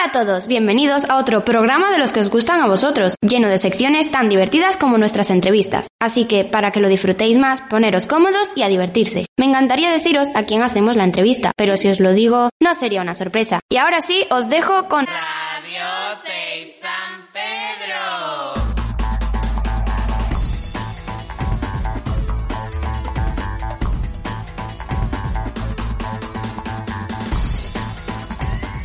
Hola a todos, bienvenidos a otro programa de los que os gustan a vosotros, lleno de secciones tan divertidas como nuestras entrevistas. Así que, para que lo disfrutéis más, poneros cómodos y a divertirse. Me encantaría deciros a quién hacemos la entrevista, pero si os lo digo, no sería una sorpresa. Y ahora sí, os dejo con... Radio San Pedro.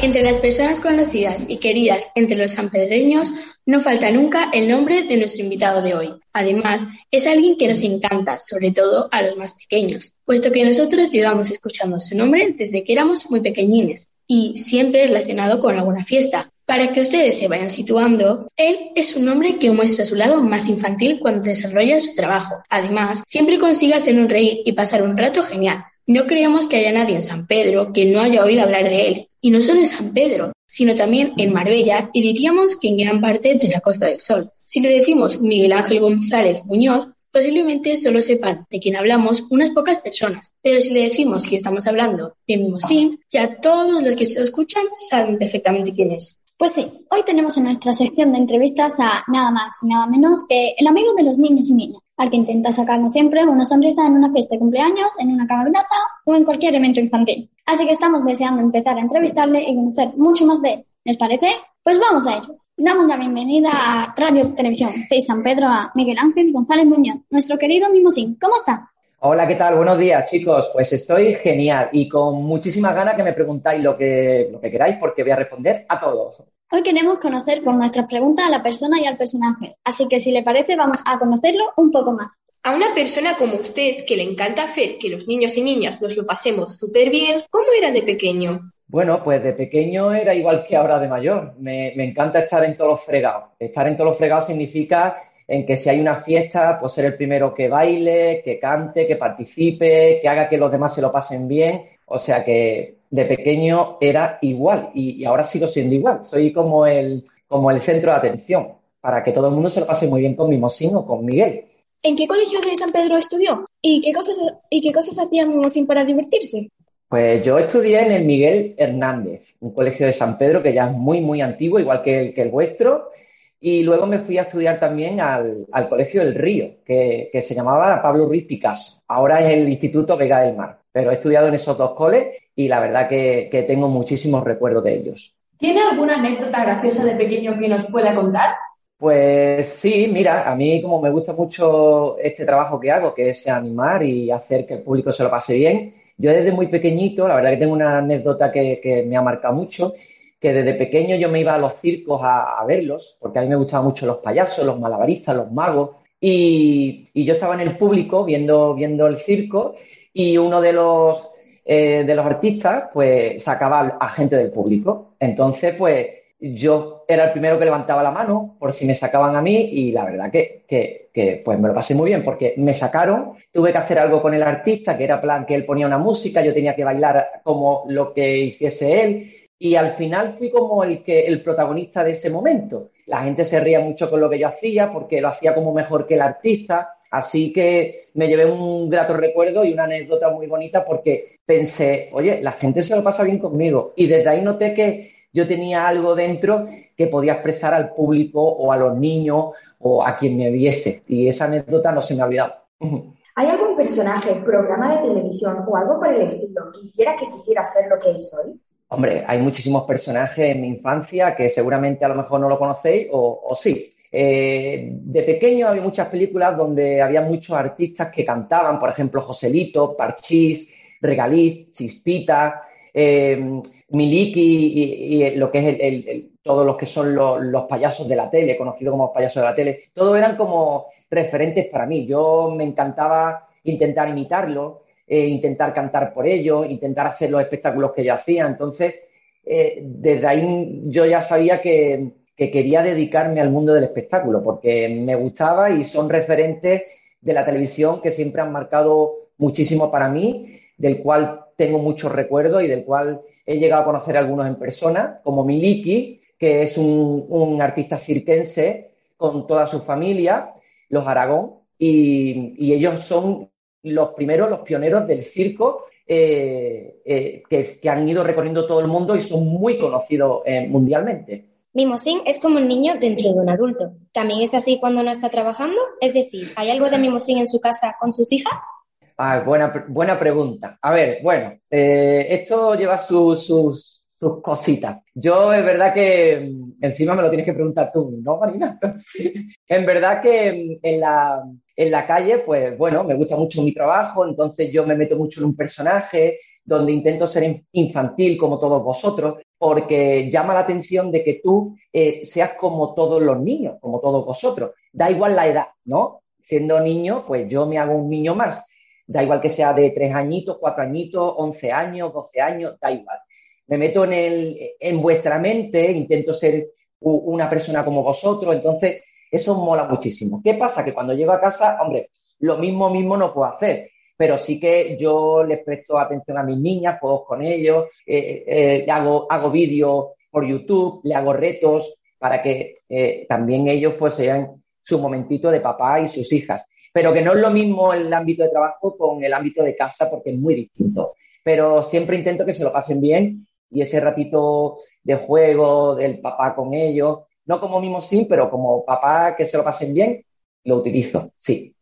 Entre las personas conocidas y queridas entre los sanpedreños no falta nunca el nombre de nuestro invitado de hoy. Además, es alguien que nos encanta, sobre todo a los más pequeños, puesto que nosotros llevamos escuchando su nombre desde que éramos muy pequeñines y siempre relacionado con alguna fiesta. Para que ustedes se vayan situando, él es un hombre que muestra su lado más infantil cuando desarrolla su trabajo. Además, siempre consigue hacernos reír y pasar un rato genial. No creemos que haya nadie en San Pedro que no haya oído hablar de él, y no solo en San Pedro, sino también en Marbella y diríamos que en gran parte de la Costa del Sol. Si le decimos Miguel Ángel González Muñoz, posiblemente solo sepan de quién hablamos unas pocas personas, pero si le decimos que estamos hablando de Mimosín, ya todos los que se escuchan saben perfectamente quién es. Pues sí, hoy tenemos en nuestra sección de entrevistas a nada más y nada menos que el amigo de los niños y niñas, al que intenta sacarnos siempre una sonrisa en una fiesta de cumpleaños, en una caminata o en cualquier evento infantil. Así que estamos deseando empezar a entrevistarle y conocer mucho más de él. ¿Les parece? Pues vamos a ello. Damos la bienvenida a Radio Televisión de San Pedro a Miguel Ángel González Muñoz, nuestro querido Mimosín. ¿Cómo está? Hola, ¿qué tal? Buenos días, chicos. Pues estoy genial y con muchísimas ganas que me preguntáis lo que, lo que queráis porque voy a responder a todos. Hoy queremos conocer con nuestras preguntas a la persona y al personaje, así que si le parece vamos a conocerlo un poco más. A una persona como usted que le encanta hacer que los niños y niñas nos lo pasemos súper bien, ¿cómo era de pequeño? Bueno, pues de pequeño era igual que ahora de mayor. Me, me encanta estar en todos los fregados. Estar en todos los fregados significa en que si hay una fiesta, pues ser el primero que baile, que cante, que participe, que haga que los demás se lo pasen bien. O sea que de pequeño era igual y, y ahora sigo siendo igual. Soy como el, como el centro de atención para que todo el mundo se lo pase muy bien con Mimosín o con Miguel. ¿En qué colegio de San Pedro estudió? ¿Y qué cosas, y qué cosas hacía Mimosín para divertirse? Pues yo estudié en el Miguel Hernández, un colegio de San Pedro que ya es muy, muy antiguo, igual que el, que el vuestro. Y luego me fui a estudiar también al, al Colegio del Río, que, que, se llamaba Pablo Ruiz Picasso. Ahora es el Instituto Vega del Mar. Pero he estudiado en esos dos coles y la verdad que, que tengo muchísimos recuerdos de ellos. ¿Tiene alguna anécdota graciosa de pequeño que nos pueda contar? Pues sí, mira, a mí como me gusta mucho este trabajo que hago, que es animar y hacer que el público se lo pase bien, yo desde muy pequeñito, la verdad que tengo una anécdota que, que me ha marcado mucho, que desde pequeño yo me iba a los circos a, verlos, porque a mí me gustaban mucho los payasos, los malabaristas, los magos, y, yo estaba en el público viendo, el circo y uno de los, eh, de los artistas pues sacaba a gente del público. Entonces, pues yo era el primero que levantaba la mano por si me sacaban a mí y la verdad que, que, que, pues me lo pasé muy bien porque me sacaron, tuve que hacer algo con el artista, que era plan que él ponía una música, yo tenía que bailar como lo que hiciese él y al final fui como el, que, el protagonista de ese momento. La gente se ría mucho con lo que yo hacía porque lo hacía como mejor que el artista. Así que me llevé un grato recuerdo y una anécdota muy bonita porque pensé, oye, la gente se lo pasa bien conmigo. Y desde ahí noté que yo tenía algo dentro que podía expresar al público o a los niños o a quien me viese. Y esa anécdota no se me ha olvidado. ¿Hay algún personaje, programa de televisión o algo por el estilo que hiciera que quisiera ser lo que es hoy? Hombre, hay muchísimos personajes en mi infancia que seguramente a lo mejor no lo conocéis o, sí. Eh, de pequeño había muchas películas donde había muchos artistas que cantaban, por ejemplo, Joselito, Parchís, Regaliz, Chispita, eh, Miliki y, lo que es el, todos los que son los, los, payasos de la tele, conocidos como payasos de la tele, todos eran como referentes para mí. Yo me encantaba intentar imitarlo, eh, intentar cantar por ellos, intentar hacer los espectáculos que yo hacía. Entonces, eh, desde ahí yo ya sabía que, que quería dedicarme al mundo del espectáculo, porque me gustaba y son referentes de la televisión que siempre han marcado muchísimo para mí, del cual tengo muchos recuerdos y del cual he llegado a conocer a algunos en persona, como Miliki, que es un, artista cirquense con toda su familia, los Aragón, y, ellos son los primeros, los pioneros del circo eh, eh, que, han ido recorriendo todo el mundo y son muy conocidos eh, mundialmente. Mimosín es como un niño dentro de un adulto. ¿También es así cuando no está trabajando? Es decir, ¿hay algo de Mimosín en su casa con sus hijas? Ah, buena, buena pregunta. A ver, bueno, esto lleva sus, sus, cositas. Yo es verdad que mm, encima me lo tienes que preguntar tú, ¿no, Marina? en verdad que mm, en la, en la calle, pues bueno, me gusta mucho mi trabajo, entonces yo me meto mucho en un personaje donde intento ser infantil como todos vosotros, porque llama la atención de que tú eh, seas como todos los niños, como todos vosotros. Da igual la edad, ¿no? Siendo niño, pues yo me hago un niño más Da igual que sea de tres añitos, cuatro añitos, once años, doce años, da igual. Me meto en, el, en vuestra mente, intento ser una persona como vosotros, entonces eso mola muchísimo. ¿Qué pasa? Que cuando llego a casa, hombre, lo mismo mismo no puedo hacer, pero sí que yo les presto atención a mis niñas, puedo con ellos, eh, eh, hago, hago vídeos por YouTube, le hago retos para que eh, también ellos pues sean su momentito de papá y sus hijas pero que no es lo mismo el ámbito de trabajo con el ámbito de casa porque es muy distinto. Pero siempre intento que se lo pasen bien y ese ratito de juego del papá con ellos, no como mismo sí, pero como papá que se lo pasen bien, lo utilizo, sí.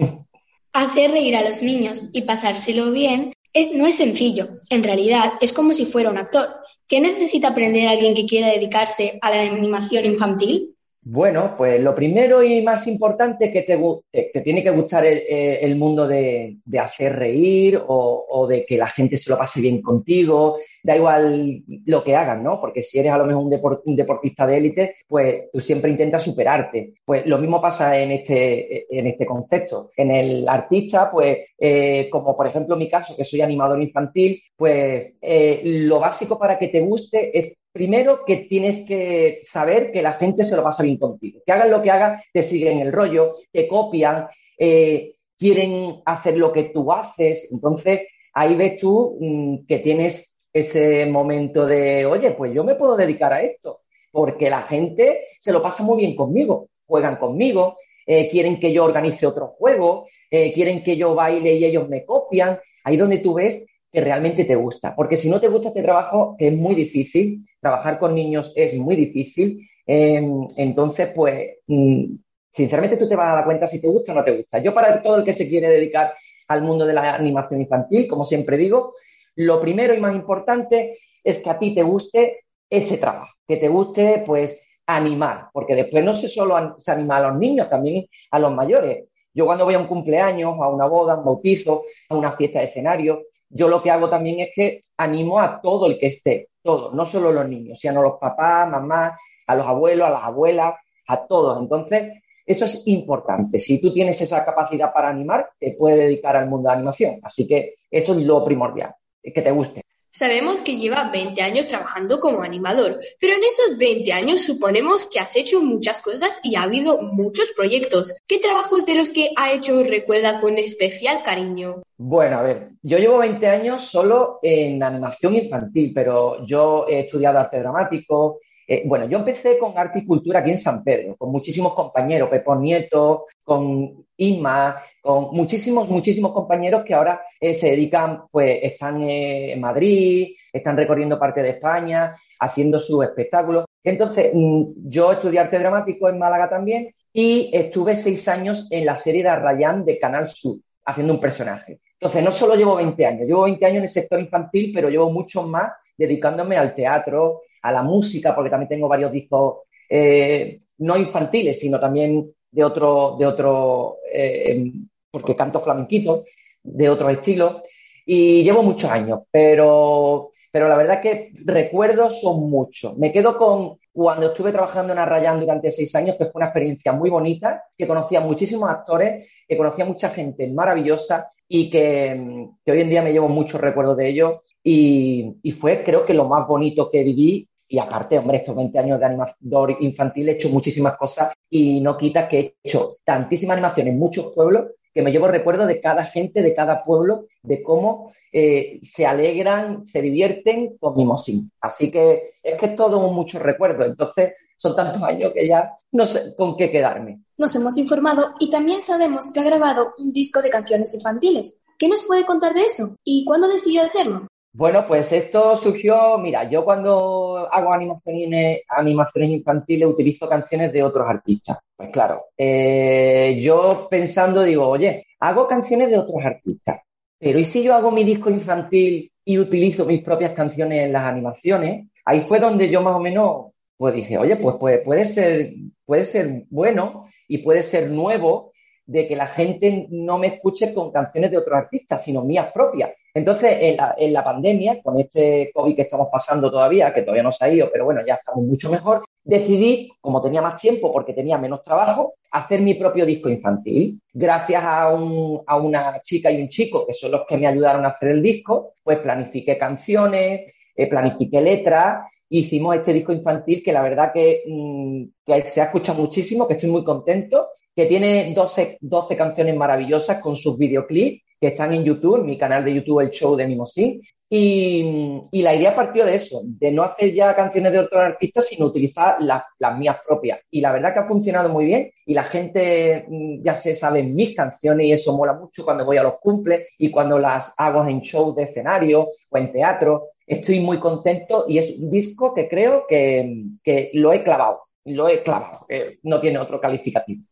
Hacer reír a los niños y pasárselo bien es, no es sencillo. En realidad es como si fuera un actor. ¿Qué necesita aprender alguien que quiera dedicarse a la animación infantil? Bueno, pues lo primero y más importante es que te, te tiene que gustar el, mundo de, hacer reír o, de que la gente se lo pase bien contigo. Da igual lo que hagan, ¿no? Porque si eres a lo mejor un, deportista de élite, pues tú siempre intentas superarte. Pues lo mismo pasa en este, en este concepto. En el artista, pues eh, como por ejemplo mi caso, que soy animador infantil, pues eh, lo básico para que te guste es primero que tienes que saber que la gente se lo pasa bien contigo. Que hagan lo que hagan, te siguen el rollo, te copian, eh, quieren hacer lo que tú haces. Entonces, ahí ves tú mm, que tienes ese momento de, oye, pues yo me puedo dedicar a esto, porque la gente se lo pasa muy bien conmigo, juegan conmigo, eh, quieren que yo organice otro juego, eh, quieren que yo baile y ellos me copian. Ahí donde tú ves que realmente te gusta. Porque si no te gusta este trabajo, es muy difícil, trabajar con niños es muy difícil. Em, entonces, pues, mm, sinceramente tú te vas a dar cuenta si te gusta o no te gusta. Yo para todo el que se quiere dedicar al mundo de la animación infantil, como siempre digo, lo primero y más importante es que a ti te guste ese trabajo, que te guste, pues, animar, porque después no se solo se anima a los niños, también a los mayores. Yo cuando voy a un cumpleaños, a una boda, a un bautizo, a una fiesta de escenario, yo lo que hago también es que animo a todo el que esté, todo, no solo los niños, sino a los papás, mamás, a los abuelos, a las abuelas, a todos. Entonces, eso es importante. Si tú tienes esa capacidad para animar, te puedes dedicar al mundo de animación. Así que eso es lo primordial, que te guste. Sabemos que lleva 20 años trabajando como animador, pero en esos 20 años suponemos que has hecho muchas cosas y ha habido muchos proyectos. ¿Qué trabajos de los que ha hecho recuerda con especial cariño? Bueno, a ver, yo llevo 20 años solo en animación infantil, pero yo he estudiado arte dramático, eh, bueno, yo empecé con arte y cultura aquí en San Pedro, con muchísimos compañeros, Pepón Nieto, con Inma, con muchísimos, muchísimos compañeros que ahora eh, se dedican, pues están en Madrid, están recorriendo parte de España, haciendo sus espectáculos. Entonces, mm, yo estudié arte dramático en Málaga también y estuve seis años en la serie de Arrayán de Canal Sur, haciendo un personaje. Entonces, no solo llevo 20 años, llevo 20 años en el sector infantil, pero llevo muchos más dedicándome al teatro, a la música, porque también tengo varios discos eh, no infantiles, sino también de otro, de otro eh, porque canto flamenquito, de otros estilos, y llevo muchos años, pero, pero la verdad que recuerdos son muchos. Me quedo con cuando estuve trabajando en Arrayán durante seis años, que fue una experiencia muy bonita, que conocía muchísimos actores, que conocía mucha gente maravillosa y que, hoy en día me llevo muchos recuerdos de ellos y, y, fue creo que lo más bonito que viví Y aparte, hombre, estos 20 años de animador infantil he hecho muchísimas cosas y no quita que he hecho tantísimas animaciones en muchos pueblos que me llevo recuerdo de cada gente, de cada pueblo, de cómo eh, se alegran, se divierten con Mimosín. Así que es que es todo mucho recuerdo. Entonces, son tantos años que ya no sé con qué quedarme. Nos hemos informado y también sabemos que ha grabado un disco de canciones infantiles. ¿Qué nos puede contar de eso? ¿Y cuándo decidió hacerlo? Bueno, pues esto surgió, mira, yo cuando hago animaciones, animaciones infantiles utilizo canciones de otros artistas. Pues claro, eh, yo pensando digo, oye, hago canciones de otros artistas, pero ¿y si yo hago mi disco infantil y utilizo mis propias canciones en las animaciones? Ahí fue donde yo más o menos, pues dije, oye, pues puede, puede ser, puede ser bueno y puede ser nuevo de que la gente no me escuche con canciones de otros artistas, sino mías propias. Entonces, en la, pandemia, con este COVID que estamos pasando todavía, que todavía no se ha ido, pero bueno, ya estamos mucho mejor, decidí, como tenía más tiempo porque tenía menos trabajo, hacer mi propio disco infantil. Gracias a, una chica y un chico, que son los que me ayudaron a hacer el disco, pues planifiqué canciones, eh, planifiqué letras hicimos este disco infantil que la verdad que, mm, que, se ha escuchado muchísimo, que estoy muy contento que tiene 12, 12 canciones maravillosas con sus videoclips que están en YouTube, mi canal de YouTube, el show de Mimosín. Y, y, la idea partió de eso, de no hacer ya canciones de otros artistas, sino utilizar las, las mías propias. Y la verdad que ha funcionado muy bien y la gente mm, ya se sabe mis canciones y eso mola mucho cuando voy a los cumples y cuando las hago en shows de escenario o en teatro. Estoy muy contento y es un disco que creo que, que lo he clavado lo he clavado, no tiene otro calificativo.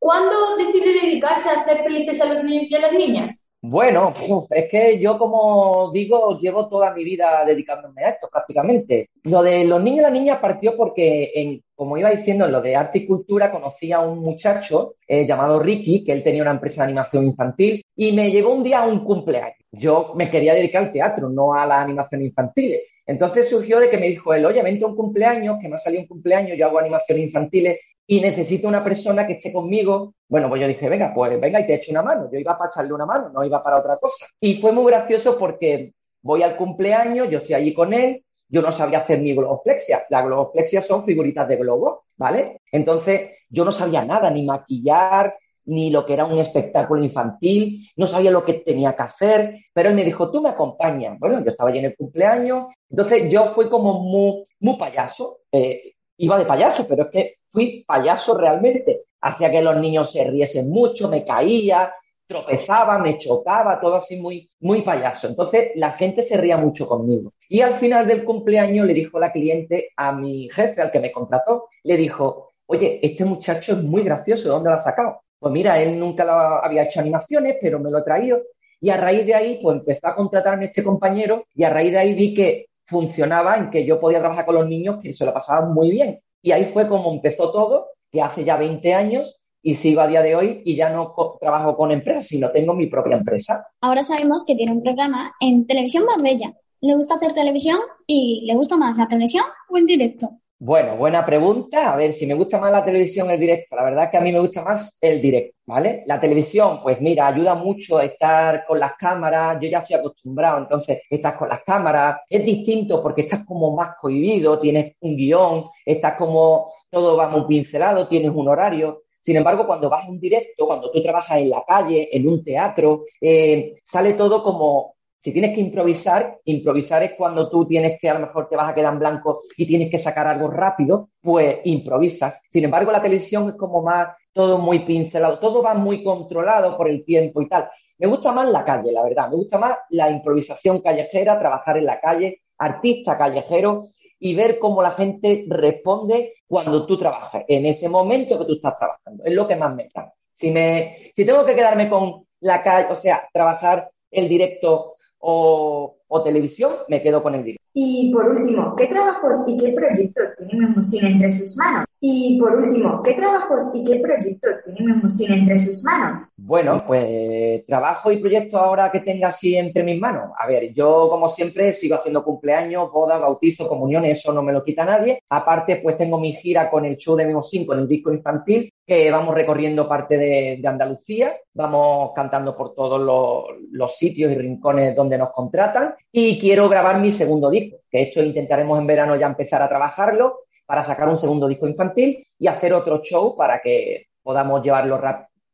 ¿Cuándo decide dedicarse a hacer felices a los niños y a las niñas? Bueno, es que yo, como digo, llevo toda mi vida dedicándome a esto prácticamente. Lo de los niños y las niñas partió porque, en, como iba diciendo, en lo de arte y cultura conocí a un muchacho eh, llamado Ricky, que él tenía una empresa de animación infantil, y me llegó un día a un cumpleaños. Yo me quería dedicar al teatro, no a la animación infantil. Entonces surgió de que me dijo él, oye, vente a un cumpleaños, que me ha salido un cumpleaños, yo hago animaciones infantiles y necesito una persona que esté conmigo. Bueno, pues yo dije, venga, pues venga y te echo una mano. Yo iba para echarle una mano, no iba para otra cosa. Y fue muy gracioso porque voy al cumpleaños, yo estoy allí con él, yo no sabía hacer ni globoflexia. Las globoflexias son figuritas de globo, ¿vale? Entonces, yo no sabía nada, ni maquillar, ni lo que era un espectáculo infantil, no sabía lo que tenía que hacer, pero él me dijo, tú me acompañas. Bueno, yo estaba allí en el cumpleaños, entonces yo fui como muy, muy payaso. Eh, iba de payaso, pero es que fui payaso realmente. Hacía que los niños se riesen mucho, me caía, tropezaba, me chocaba, todo así muy, muy payaso. Entonces la gente se ría mucho conmigo. Y al final del cumpleaños le dijo la cliente a mi jefe, al que me contrató, le dijo, oye, este muchacho es muy gracioso, ¿de dónde lo has sacado? Pues mira, él nunca había hecho animaciones, pero me lo he traído. Y a raíz de ahí, pues empezó a contratarme este compañero y a raíz de ahí vi que funcionaba en que yo podía trabajar con los niños que se lo pasaban muy bien. Y ahí fue como empezó todo, que hace ya 20 años y sigo a día de hoy y ya no trabajo con empresas, sino tengo mi propia empresa. Ahora sabemos que tiene un programa en Televisión Marbella. ¿Le gusta hacer televisión y le gusta más la televisión o en directo? Bueno, buena pregunta. A ver, si me gusta más la televisión el directo. La verdad es que a mí me gusta más el directo, ¿vale? La televisión, pues mira, ayuda mucho a estar con las cámaras. Yo ya estoy acostumbrado, entonces estás con las cámaras. Es distinto porque estás como más cohibido, tienes un guion, estás como todo va muy pincelado, tienes un horario. Sin embargo, cuando vas a un directo, cuando tú trabajas en la calle, en un teatro, eh, sale todo como si tienes que improvisar, improvisar es cuando tú tienes que, a lo mejor te vas a quedar en blanco y tienes que sacar algo rápido, pues improvisas. Sin embargo, la televisión es como más todo muy pincelado, todo va muy controlado por el tiempo y tal. Me gusta más la calle, la verdad, me gusta más la improvisación callejera, trabajar en la calle, artista callejero y ver cómo la gente responde cuando tú trabajas, en ese momento que tú estás trabajando. Es lo que más me encanta. Si, me, si tengo que quedarme con la calle, o sea, trabajar el directo o, televisión, me quedo con el directo. Y por último, ¿qué trabajos y qué proyectos tiene Memusina entre sus manos? Y por último, ¿qué trabajos y qué proyectos tiene Memusín entre sus manos? Bueno, pues trabajo y proyectos ahora que tenga así entre mis manos. A ver, yo como siempre sigo haciendo cumpleaños, bodas, bautizos, comuniones, eso no me lo quita nadie. Aparte, pues tengo mi gira con el show de Memusín, con el disco infantil, que vamos recorriendo parte de, Andalucía, vamos cantando por todos los, los, sitios y rincones donde nos contratan y quiero grabar mi segundo disco, que esto intentaremos en verano ya empezar a trabajarlo para sacar un segundo disco infantil y hacer otro show para que podamos llevarlo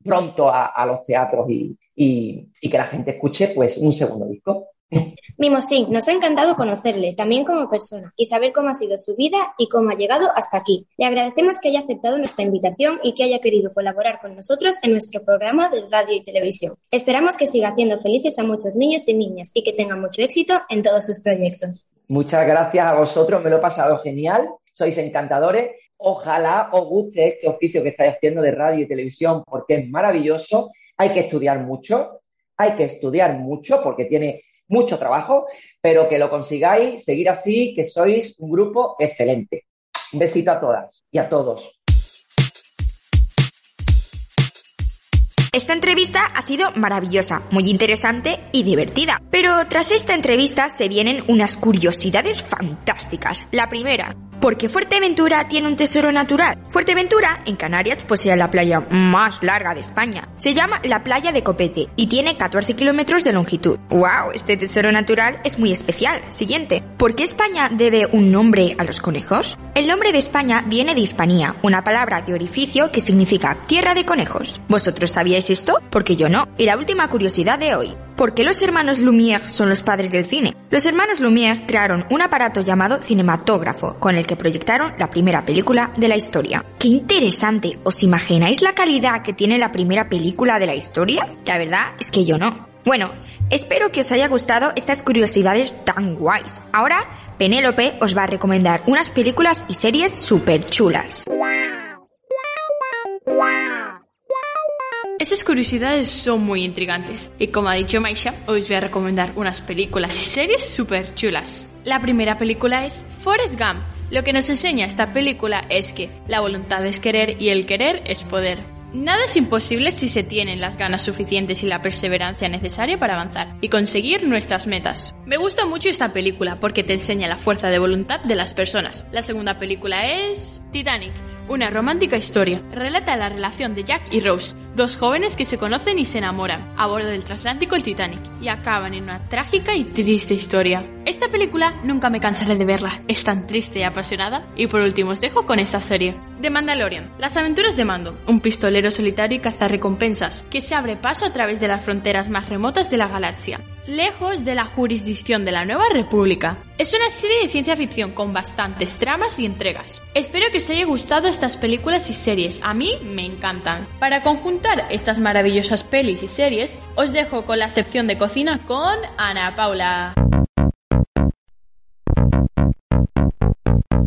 pronto a, los teatros y, que la gente escuche pues un segundo disco. Mimosín, nos ha encantado conocerle, también como persona, y saber cómo ha sido su vida y cómo ha llegado hasta aquí. Le agradecemos que haya aceptado nuestra invitación y que haya querido colaborar con nosotros en nuestro programa de radio y televisión. Esperamos que siga haciendo felices a muchos niños y niñas y que tenga mucho éxito en todos sus proyectos. Muchas gracias a vosotros, me lo he pasado genial sois encantadores. Ojalá os guste este oficio que estáis haciendo de radio y televisión porque es maravilloso. Hay que estudiar mucho, hay que estudiar mucho porque tiene mucho trabajo, pero que lo consigáis, seguir así, que sois un grupo excelente. Un besito a todas y a todos. Esta entrevista ha sido maravillosa, muy interesante y divertida. Pero tras esta entrevista se vienen unas curiosidades fantásticas. La primera, ¿por qué Fuerteventura tiene un tesoro natural? Fuerteventura, en Canarias, posee la playa más larga de España. Se llama la playa de Copete y tiene 14 kilómetros de longitud. ¡Wow! Este tesoro natural es muy especial. Siguiente, ¿por qué España debe un nombre a los conejos? El nombre de España viene de Hispanía, una palabra de orificio que significa tierra de conejos. ¿Vosotros sabíais esto? Porque yo no. Y la última curiosidad de hoy. ¿Por qué los hermanos Lumière son los padres del cine? Los hermanos Lumière crearon un aparato llamado cinematógrafo, con el que proyectaron la primera película de la historia. ¡Qué interesante! ¿Os imagináis la calidad que tiene la primera película de la historia? La verdad es que yo no. Bueno, espero que os haya gustado estas curiosidades tan guays. Ahora, Penélope os va a recomendar unas películas y series súper chulas. Esas curiosidades son muy intrigantes y como ha dicho Maisha, os voy a recomendar unas películas y series súper chulas. La primera película es Forrest Gump. Lo que nos enseña esta película es que la voluntad es querer y el querer es poder. Nada es imposible si se tienen las ganas suficientes y la perseverancia necesaria para avanzar y conseguir nuestras metas. Me gusta mucho esta película porque te enseña la fuerza de voluntad de las personas. La segunda película es Titanic. Una romántica historia. Relata la relación de Jack y Rose, dos jóvenes que se conocen y se enamoran a bordo del transatlántico el Titanic y acaban en una trágica y triste historia. Esta película nunca me cansaré de verla, es tan triste y apasionada. Y por último os dejo con esta serie. The Mandalorian. Las aventuras de Mando, un pistolero solitario y cazarrecompensas que se abre paso a través de las fronteras más remotas de la galaxia lejos de la jurisdicción de la Nueva República. Es una serie de ciencia ficción con bastantes tramas y entregas. Espero que os haya gustado estas películas y series, a mí me encantan. Para conjuntar estas maravillosas pelis y series, os dejo con la sección de cocina con Ana Paula.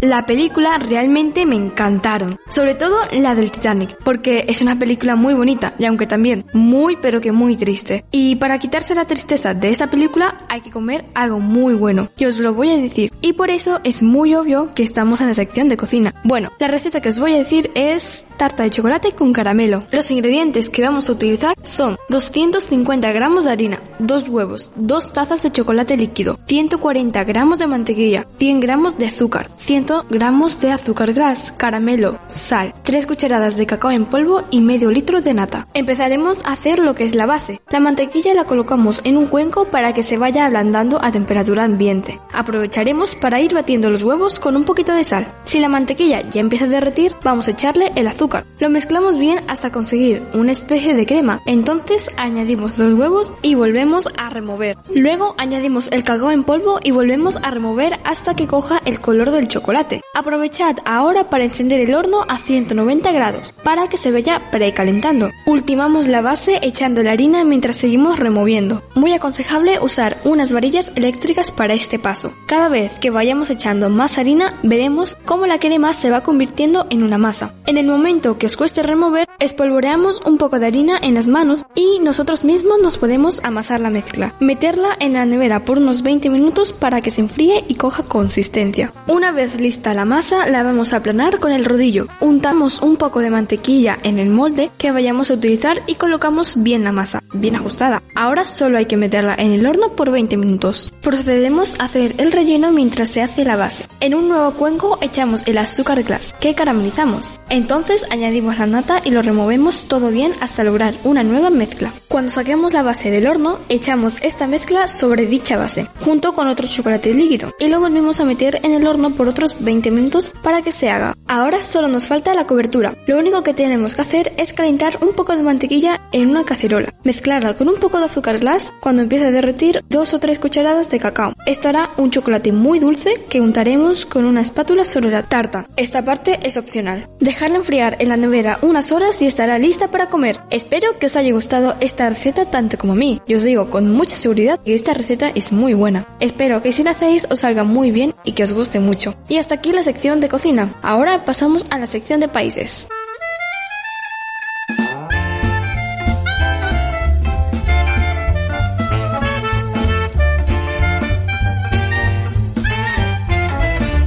La película realmente me encantaron, sobre todo la del Titanic, porque es una película muy bonita y aunque también muy pero que muy triste. Y para quitarse la tristeza de esa película hay que comer algo muy bueno, y os lo voy a decir. Y por eso es muy obvio que estamos en la sección de cocina. Bueno, la receta que os voy a decir es tarta de chocolate con caramelo. Los ingredientes que vamos a utilizar son 250 gramos de harina, 2 huevos, 2 tazas de chocolate líquido, 140 gramos de mantequilla, 100 gramos de azúcar, 100 gramos de azúcar gras, caramelo, sal, 3 cucharadas de cacao en polvo y medio litro de nata. Empezaremos a hacer lo que es la base. La mantequilla la colocamos en un cuenco para que se vaya ablandando a temperatura ambiente. Aprovecharemos para ir batiendo los huevos con un poquito de sal. Si la mantequilla ya empieza a derretir, vamos a echarle el azúcar. Lo mezclamos bien hasta conseguir una especie de crema. Entonces añadimos los huevos y volvemos a remover. Luego añadimos el cacao en polvo y volvemos a remover hasta que coja el color del chocolate. Aprovechad ahora para encender el horno a 190 grados para que se vaya precalentando. Ultimamos la base echando la harina mientras seguimos removiendo. Muy aconsejable usar unas varillas eléctricas para este paso. Cada vez que vayamos echando más harina veremos cómo la crema se va convirtiendo en una masa. En el momento que os cueste remover Espolvoreamos un poco de harina en las manos y nosotros mismos nos podemos amasar la mezcla. Meterla en la nevera por unos 20 minutos para que se enfríe y coja consistencia. Una vez lista la masa, la vamos a aplanar con el rodillo. Untamos un poco de mantequilla en el molde que vayamos a utilizar y colocamos bien la masa, bien ajustada. Ahora solo hay que meterla en el horno por 20 minutos. Procedemos a hacer el relleno mientras se hace la base. En un nuevo cuenco echamos el azúcar glass que caramelizamos. Entonces añadimos la nata y lo removemos todo bien hasta lograr una nueva mezcla. Cuando saquemos la base del horno, echamos esta mezcla sobre dicha base, junto con otro chocolate líquido, y lo volvemos a meter en el horno por otros 20 minutos para que se haga. Ahora solo nos falta la cobertura. Lo único que tenemos que hacer es calentar un poco de mantequilla en una cacerola, mezclarla con un poco de azúcar glass cuando empiece a derretir dos o tres cucharadas de cacao. Esto hará un chocolate muy dulce que untaremos con una espátula sobre la tarta. Esta parte es opcional. Dejarla enfriar en la nevera unas horas y estará lista para comer. Espero que os haya gustado esta receta tanto como a mí. Y os digo con mucha seguridad que esta receta es muy buena. Espero que si la hacéis os salga muy bien y que os guste mucho. Y hasta aquí la sección de cocina. Ahora pasamos a la sección de países.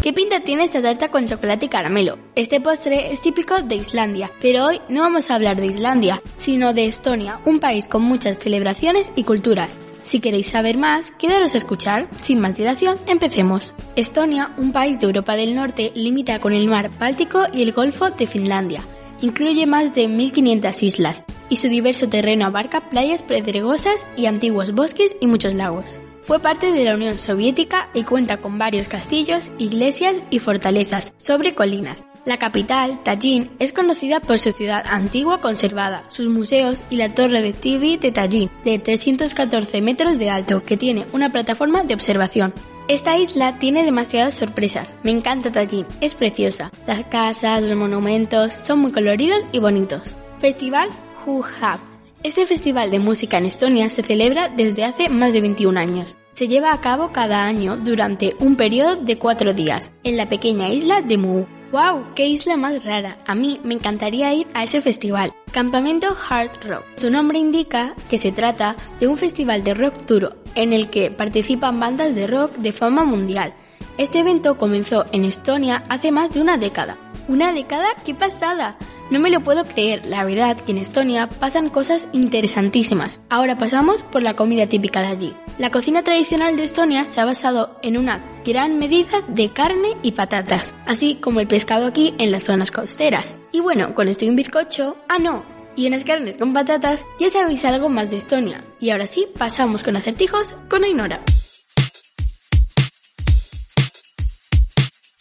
¿Qué pinta tiene esta tarta con chocolate y caramelo? Este postre es típico de Islandia, pero hoy no vamos a hablar de Islandia, sino de Estonia, un país con muchas celebraciones y culturas. Si queréis saber más, quedaros a escuchar. Sin más dilación, empecemos. Estonia, un país de Europa del Norte, limita con el mar Báltico y el Golfo de Finlandia. Incluye más de 1.500 islas y su diverso terreno abarca playas pedregosas y antiguos bosques y muchos lagos. Fue parte de la Unión Soviética y cuenta con varios castillos, iglesias y fortalezas sobre colinas. La capital, Tallinn, es conocida por su ciudad antigua conservada, sus museos y la torre de TV de Tallinn, de 314 metros de alto, que tiene una plataforma de observación. Esta isla tiene demasiadas sorpresas. Me encanta Tallinn, es preciosa. Las casas, los monumentos son muy coloridos y bonitos. Festival Huhab. Este festival de música en Estonia se celebra desde hace más de 21 años. Se lleva a cabo cada año durante un periodo de cuatro días en la pequeña isla de Muu. ¡Wow! ¡Qué isla más rara! A mí me encantaría ir a ese festival. Campamento Hard Rock. Su nombre indica que se trata de un festival de rock duro en el que participan bandas de rock de fama mundial. Este evento comenzó en Estonia hace más de una década. ¿Una década? ¡Qué pasada! No me lo puedo creer, la verdad que en Estonia pasan cosas interesantísimas. Ahora pasamos por la comida típica de allí. La cocina tradicional de Estonia se ha basado en una gran medida de carne y patatas, así como el pescado aquí en las zonas costeras. Y bueno, con esto y un bizcocho, ah no, y en las carnes con patatas ya sabéis algo más de Estonia. Y ahora sí, pasamos con acertijos con Ainora.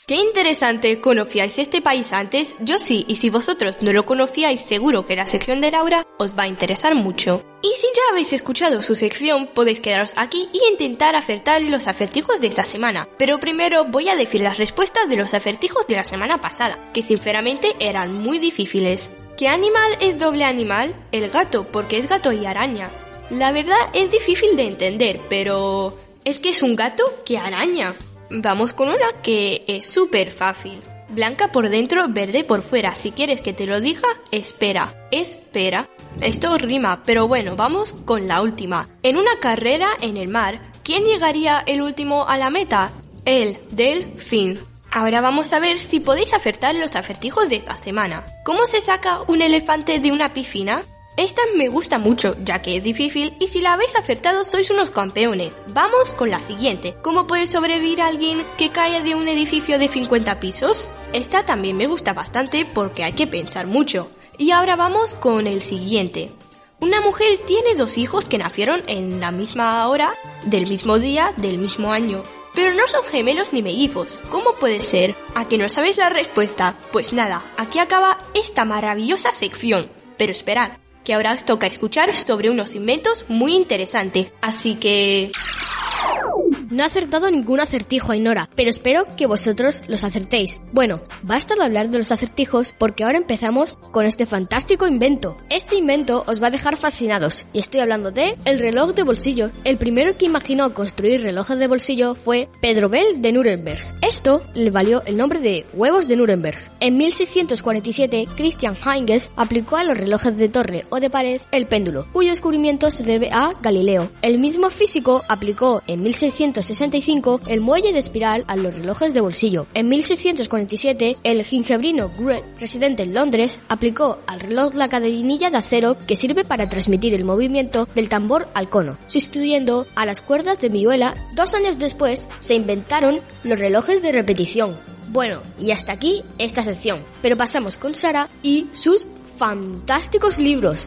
Qué interesante, ¿conocíais este país antes? Yo sí, y si vosotros no lo conocíais, seguro que la sección de Laura os va a interesar mucho. Y si ya habéis escuchado su sección, podéis quedaros aquí y intentar acertar los acertijos de esta semana. Pero primero voy a decir las respuestas de los acertijos de la semana pasada, que sinceramente eran muy difíciles. ¿Qué animal es doble animal? El gato, porque es gato y araña. La verdad es difícil de entender, pero... ¿Es que es un gato que araña? Vamos con una que es súper fácil. Blanca por dentro, verde por fuera. Si quieres que te lo diga, espera. Espera. Esto rima, pero bueno, vamos con la última. En una carrera en el mar, ¿quién llegaría el último a la meta? El delfín. Ahora vamos a ver si podéis acertar los acertijos de esta semana. ¿Cómo se saca un elefante de una piscina? Esta me gusta mucho, ya que es difícil y si la habéis acertado sois unos campeones. Vamos con la siguiente. ¿Cómo puede sobrevivir alguien que cae de un edificio de 50 pisos? Esta también me gusta bastante porque hay que pensar mucho. Y ahora vamos con el siguiente. Una mujer tiene dos hijos que nacieron en la misma hora, del mismo día, del mismo año. Pero no son gemelos ni mellizos. ¿Cómo puede ser? ¿A que no sabéis la respuesta? Pues nada, aquí acaba esta maravillosa sección. Pero esperad, que ahora os toca escuchar sobre unos inventos muy interesantes. Así que... No he acertado ningún acertijo, Ainora, pero espero que vosotros los acertéis. Bueno, basta de hablar de los acertijos porque ahora empezamos con este fantástico invento. Este invento os va a dejar fascinados y estoy hablando de el reloj de bolsillo. El primero que imaginó construir relojes de bolsillo fue Pedro Bell de Nuremberg. Esto le valió el nombre de huevos de Nuremberg. En 1647, Christian Huygens aplicó a los relojes de torre o de pared el péndulo, cuyo descubrimiento se debe a Galileo. El mismo físico aplicó en 1665 el muelle de espiral a los relojes de bolsillo. En 1647, el gingebrino Gret, residente en Londres, aplicó al reloj la cadenilla de acero que sirve para transmitir el movimiento del tambor al cono, sustituyendo a las cuerdas de vihuela. Dos años después, se inventaron los relojes de repetición. Bueno, y hasta aquí esta sección, pero pasamos con Sara y sus fantásticos libros.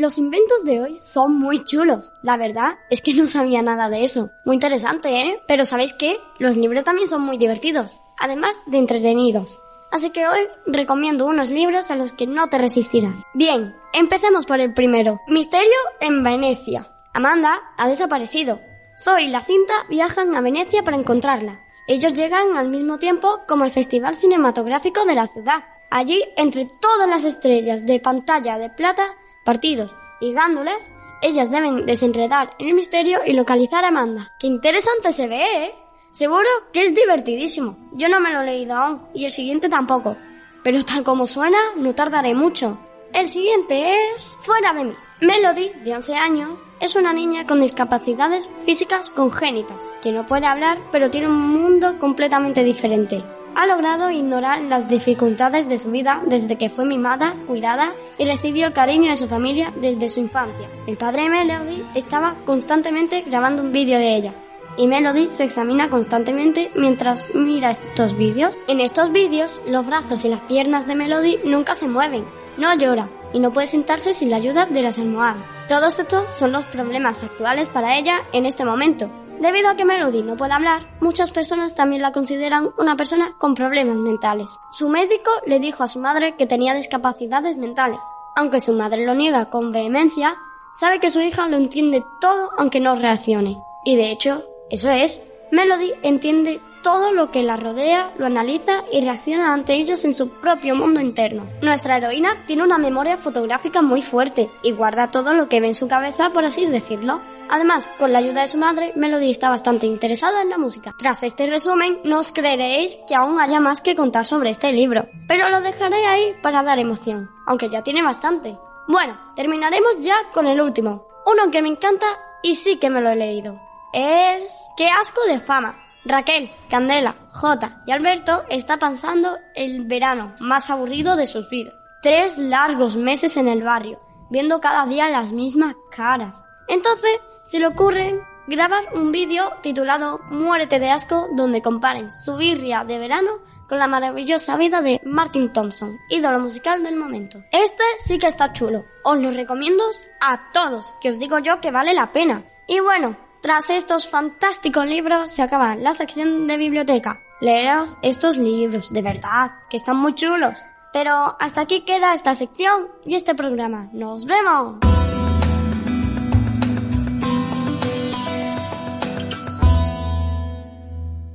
Los inventos de hoy son muy chulos. La verdad es que no sabía nada de eso. Muy interesante, ¿eh? Pero ¿sabéis qué? Los libros también son muy divertidos, además de entretenidos. Así que hoy recomiendo unos libros a los que no te resistirás. Bien, empecemos por el primero. Misterio en Venecia. Amanda ha desaparecido. Zoe y la cinta viajan a Venecia para encontrarla. Ellos llegan al mismo tiempo como el Festival Cinematográfico de la ciudad. Allí, entre todas las estrellas de pantalla de plata, partidos y gándolas, ellas deben desenredar el misterio y localizar a Amanda. ¡Qué interesante se ve, eh! Seguro que es divertidísimo. Yo no me lo he leído aún y el siguiente tampoco. Pero tal como suena, no tardaré mucho. El siguiente es Fuera de mí. Melody, de 11 años, es una niña con discapacidades físicas congénitas, que no puede hablar pero tiene un mundo completamente diferente ha logrado ignorar las dificultades de su vida desde que fue mimada, cuidada y recibió el cariño de su familia desde su infancia. El padre de Melody estaba constantemente grabando un vídeo de ella y Melody se examina constantemente mientras mira estos vídeos. En estos vídeos, los brazos y las piernas de Melody nunca se mueven, no llora y no puede sentarse sin la ayuda de las almohadas. Todos estos son los problemas actuales para ella en este momento, Debido a que Melody no puede hablar, muchas personas también la consideran una persona con problemas mentales. Su médico le dijo a su madre que tenía discapacidades mentales. Aunque su madre lo niega con vehemencia, sabe que su hija lo entiende todo aunque no reaccione. Y de hecho, eso es. Melody entiende todo lo que la rodea, lo analiza y reacciona ante ellos en su propio mundo interno. Nuestra heroína tiene una memoria fotográfica muy fuerte y guarda todo lo que ve en su cabeza, por así decirlo. Además, con la ayuda de su madre, Melody está bastante interesada en la música. Tras este resumen, no os creeréis que aún haya más que contar sobre este libro, pero lo dejaré ahí para dar emoción, aunque ya tiene bastante. Bueno, terminaremos ya con el último, uno que me encanta y sí que me lo he leído. Es... ¡Qué asco de fama! Raquel, Candela, Jota y Alberto están pasando el verano más aburrido de sus vidas. Tres largos meses en el barrio, viendo cada día las mismas caras. Entonces se le ocurre grabar un vídeo titulado Muérete de asco donde comparen su birria de verano con la maravillosa vida de Martin Thompson, ídolo musical del momento. Este sí que está chulo. Os lo recomiendo a todos, que os digo yo que vale la pena. Y bueno, tras estos fantásticos libros se acaba la sección de biblioteca. Leeros estos libros, de verdad, que están muy chulos. Pero hasta aquí queda esta sección y este programa. ¡Nos vemos!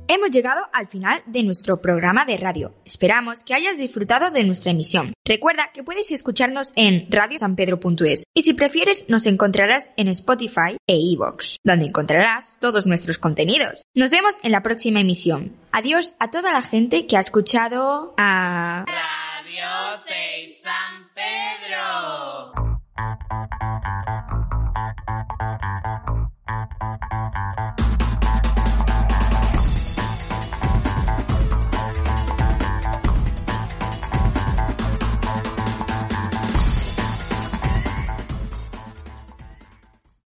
Hemos llegado al final de nuestro programa de radio. Esperamos que hayas disfrutado de nuestra emisión. Recuerda que puedes escucharnos en radiosanpedro.es y si prefieres nos encontrarás en Spotify e iVoox, donde encontrarás todos nuestros contenidos. Nos vemos en la próxima emisión. Adiós a toda la gente que ha escuchado a... Radio San Pedro.